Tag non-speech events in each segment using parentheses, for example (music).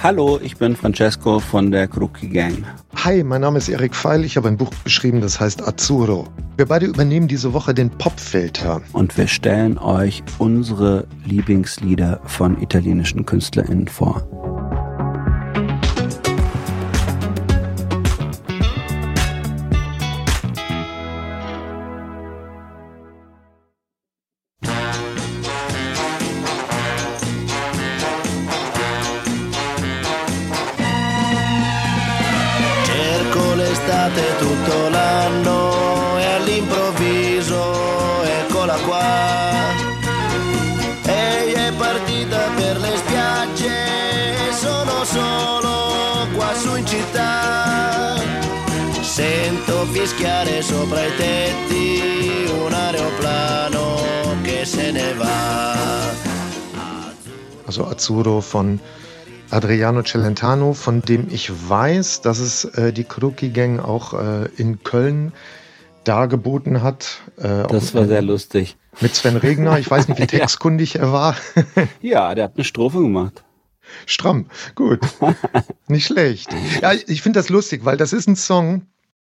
Hallo, ich bin Francesco von der Crookie Gang. Hi, mein Name ist Erik Feil. Ich habe ein Buch geschrieben, das heißt Azzurro. Wir beide übernehmen diese Woche den Popfilter. Und wir stellen euch unsere Lieblingslieder von italienischen KünstlerInnen vor. Fischiare sopra i tetti un aeroplano che se ne va. Also Azzurro von Adriano Celentano, von dem ich weiß, dass es äh, die Kruki Gang auch äh, in Köln dargeboten hat. Äh, das war sehr lustig. Mit Sven Regner. Ich weiß nicht, wie (laughs) textkundig er war. (laughs) ja, der hat eine Strophe gemacht. Stramm, gut. (laughs) Nicht schlecht. Ja, ich finde das lustig, weil das ist ein Song,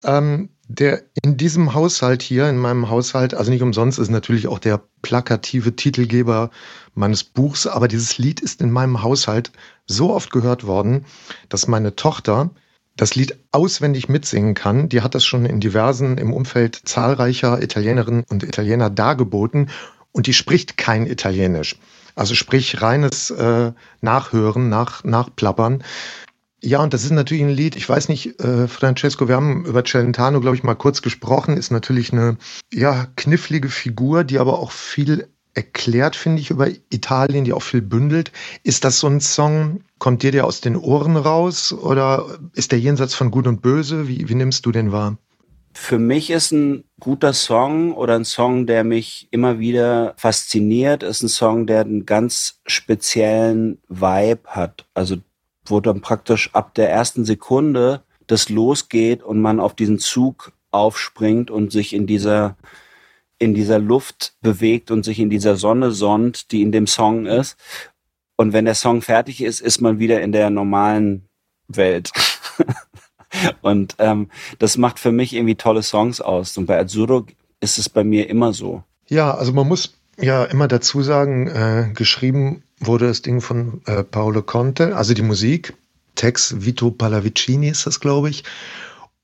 ähm, der in diesem Haushalt hier, in meinem Haushalt, also nicht umsonst ist natürlich auch der plakative Titelgeber meines Buchs, aber dieses Lied ist in meinem Haushalt so oft gehört worden, dass meine Tochter das Lied auswendig mitsingen kann. Die hat das schon in diversen, im Umfeld zahlreicher Italienerinnen und Italiener dargeboten und die spricht kein Italienisch. Also sprich reines äh, Nachhören, nach, Nachplappern. Ja, und das ist natürlich ein Lied, ich weiß nicht, äh, Francesco, wir haben über Celentano, glaube ich, mal kurz gesprochen, ist natürlich eine, ja, knifflige Figur, die aber auch viel erklärt, finde ich, über Italien, die auch viel bündelt. Ist das so ein Song, kommt dir der aus den Ohren raus oder ist der jenseits von Gut und Böse? Wie, wie nimmst du den wahr? Für mich ist ein guter Song oder ein Song, der mich immer wieder fasziniert, ist ein Song, der einen ganz speziellen Vibe hat. Also wo dann praktisch ab der ersten Sekunde das losgeht und man auf diesen Zug aufspringt und sich in dieser in dieser Luft bewegt und sich in dieser Sonne sonnt, die in dem Song ist. Und wenn der Song fertig ist, ist man wieder in der normalen Welt. (laughs) und ähm, das macht für mich irgendwie tolle Songs aus. Und bei Azzurro ist es bei mir immer so. Ja, also man muss ja immer dazu sagen, äh, geschrieben wurde das Ding von äh, Paolo Conte, also die Musik. Text Vito Pallavicini ist das, glaube ich.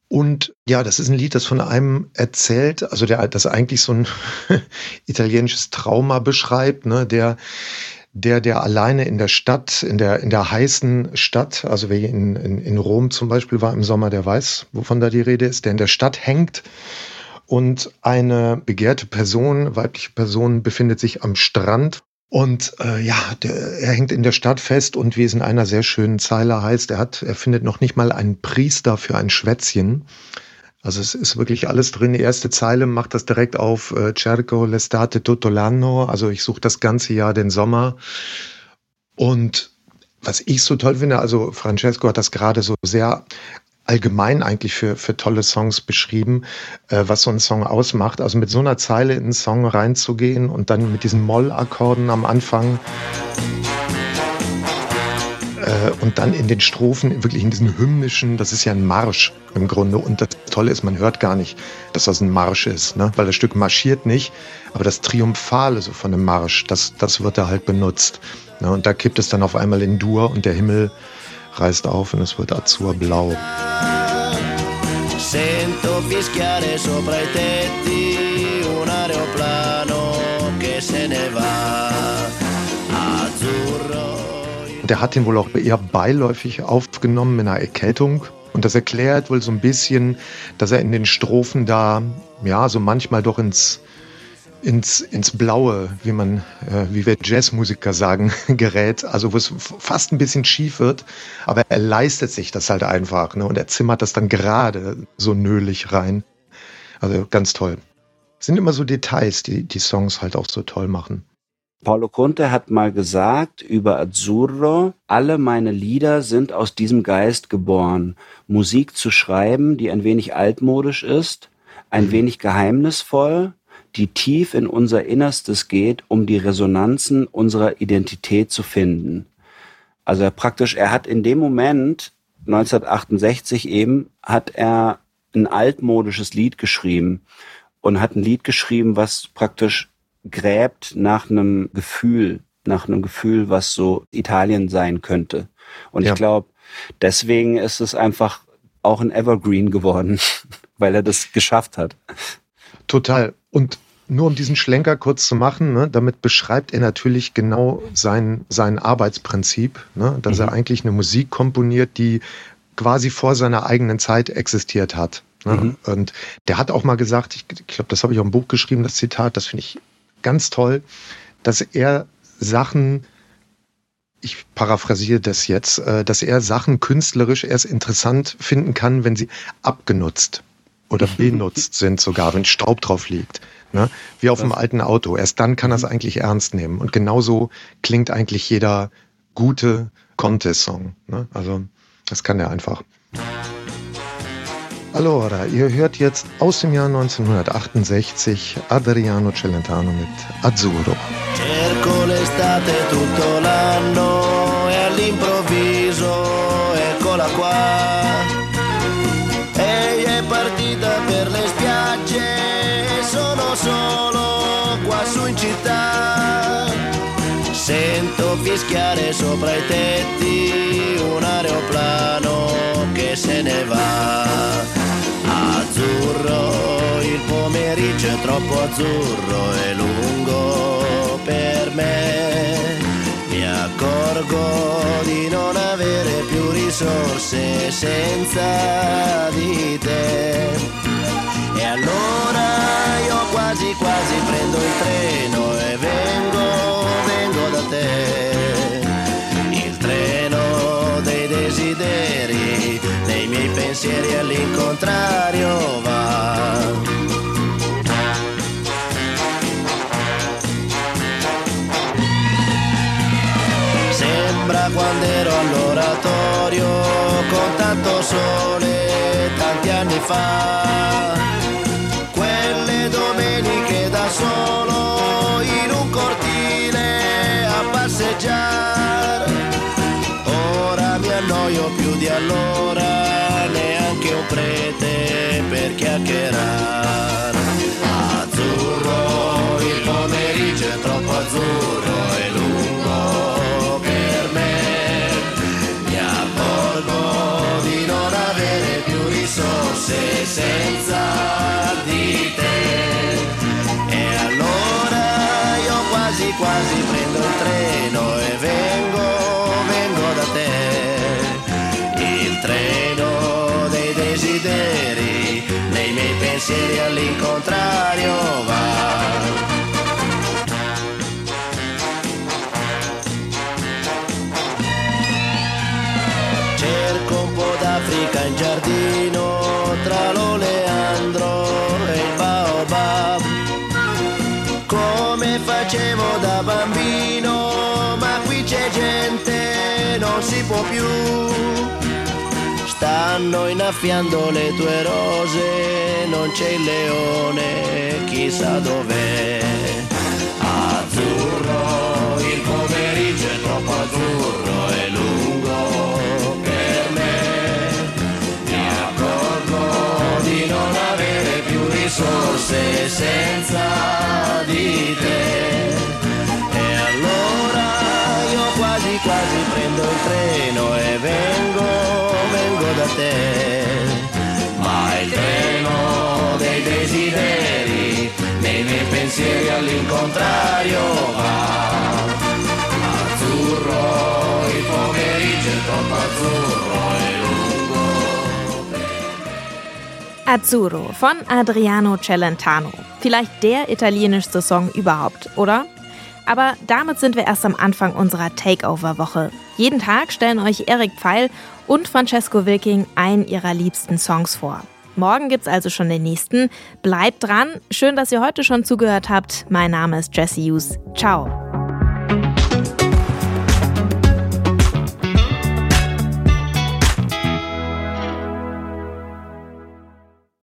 Und ja, das ist ein Lied, das von einem erzählt, also der das eigentlich so ein (laughs) italienisches Trauma beschreibt, ne, der der, der alleine in der Stadt, in der, in der heißen Stadt, also wer in, in, in Rom zum Beispiel war im Sommer, der weiß, wovon da die Rede ist, der in der Stadt hängt und eine begehrte Person, weibliche Person, befindet sich am Strand und äh, ja, der, er hängt in der Stadt fest und wie es in einer sehr schönen Zeile heißt, er hat, er findet noch nicht mal einen Priester für ein Schwätzchen. Also es ist wirklich alles drin. Die erste Zeile macht das direkt auf äh, Cerco l'estate tutto l'anno. Also ich suche das ganze Jahr den Sommer. Und was ich so toll finde, also Francesco hat das gerade so sehr allgemein eigentlich für, für tolle Songs beschrieben, äh, was so ein Song ausmacht. Also mit so einer Zeile in einen Song reinzugehen und dann mit diesen Mollakkorden am Anfang äh, und dann in den Strophen, wirklich in diesen hymnischen, das ist ja ein Marsch im Grunde. Und das Tolle ist, man hört gar nicht, dass das ein Marsch ist, ne? weil das Stück marschiert nicht, aber das Triumphale so von dem Marsch, das, das wird da halt benutzt. Ne? Und da kippt es dann auf einmal in Dur und der Himmel reißt auf und es wird azurblau. Sento fischiare sopra i tetti un aeroplano che se ne va. Azzurro. Der hat ihn wohl auch eher beiläufig aufgenommen in einer Erkältung. Und das erklärt wohl so ein bisschen, dass er in den Strophen da, ja, so manchmal doch ins, ins, ins Blaue, wie man, äh, wie wir Jazzmusiker sagen, (laughs) gerät, also wo es fast ein bisschen schief wird, aber er leistet sich das halt einfach, ne? Und er zimmert das dann gerade so nölig rein. Also ganz toll. Es sind immer so Details, die die Songs halt auch so toll machen. Paolo Conte hat mal gesagt über Azzurro, alle meine Lieder sind aus diesem Geist geboren, Musik zu schreiben, die ein wenig altmodisch ist, ein mhm. wenig geheimnisvoll, die tief in unser Innerstes geht, um die Resonanzen unserer Identität zu finden. Also er praktisch, er hat in dem Moment 1968 eben, hat er ein altmodisches Lied geschrieben und hat ein Lied geschrieben, was praktisch gräbt nach einem Gefühl, nach einem Gefühl, was so Italien sein könnte. Und ja. ich glaube, deswegen ist es einfach auch ein Evergreen geworden, (laughs) weil er das geschafft hat. Total. Und nur um diesen Schlenker kurz zu machen, ne, damit beschreibt er natürlich genau sein, sein Arbeitsprinzip, ne, dass mhm. er eigentlich eine Musik komponiert, die quasi vor seiner eigenen Zeit existiert hat. Ne? Mhm. Und der hat auch mal gesagt, ich, ich glaube, das habe ich auch im Buch geschrieben, das Zitat, das finde ich ganz toll, dass er Sachen, ich paraphrasiere das jetzt, äh, dass er Sachen künstlerisch erst interessant finden kann, wenn sie abgenutzt oder benutzt sind sogar, wenn Staub drauf liegt. Ne? Wie auf einem alten Auto. Erst dann kann er es mhm. eigentlich ernst nehmen. Und genauso klingt eigentlich jeder gute Contest-Song. Ne? Also das kann er einfach. Allora, ihr hört jetzt aus dem Jahr 1968 Adriano Celentano mit Azzurro. Cerco l'estate tutto l'anno e all'improvviso Sento fischiare sopra i tetti un aeroplano che se ne va azzurro, il pomeriggio è troppo azzurro e lungo per me. Mi accorgo di non avere più risorse senza di te. E allora io quasi quasi prendo il treno te. Il treno dei desideri miei pensieri all'incontrario va. Sembra quando ero all'oratorio con tanto sole tanti anni fa. Pensieri all'incontrario va. Cerco un po' d'Africa in giardino tra l'oleandro e il baobab. Come facevo da bambino, ma qui c'è gente, non si può più stanno innaffiando le tue rose, non c'è il leone, chissà dov'è. Azzurro, il pomeriggio è troppo azzurro e lungo per me. Mi accorgo di non avere più risorse senza di te. E allora io quasi quasi prendo il treno e vengo miei pensieri all'incontrario va. Azzurro, il pomeriggio è troppo azzurro e. Azzurro von Adriano Celentano. Vielleicht der italienischste Song überhaupt, oder? Aber damit sind wir erst am Anfang unserer Takeover-Woche. Jeden Tag stellen euch Erik Pfeil und Francesco Wilking einen ihrer liebsten Songs vor. Morgen gibt's also schon den nächsten. Bleibt dran. Schön, dass ihr heute schon zugehört habt. Mein Name ist Jesse Hughes. Ciao.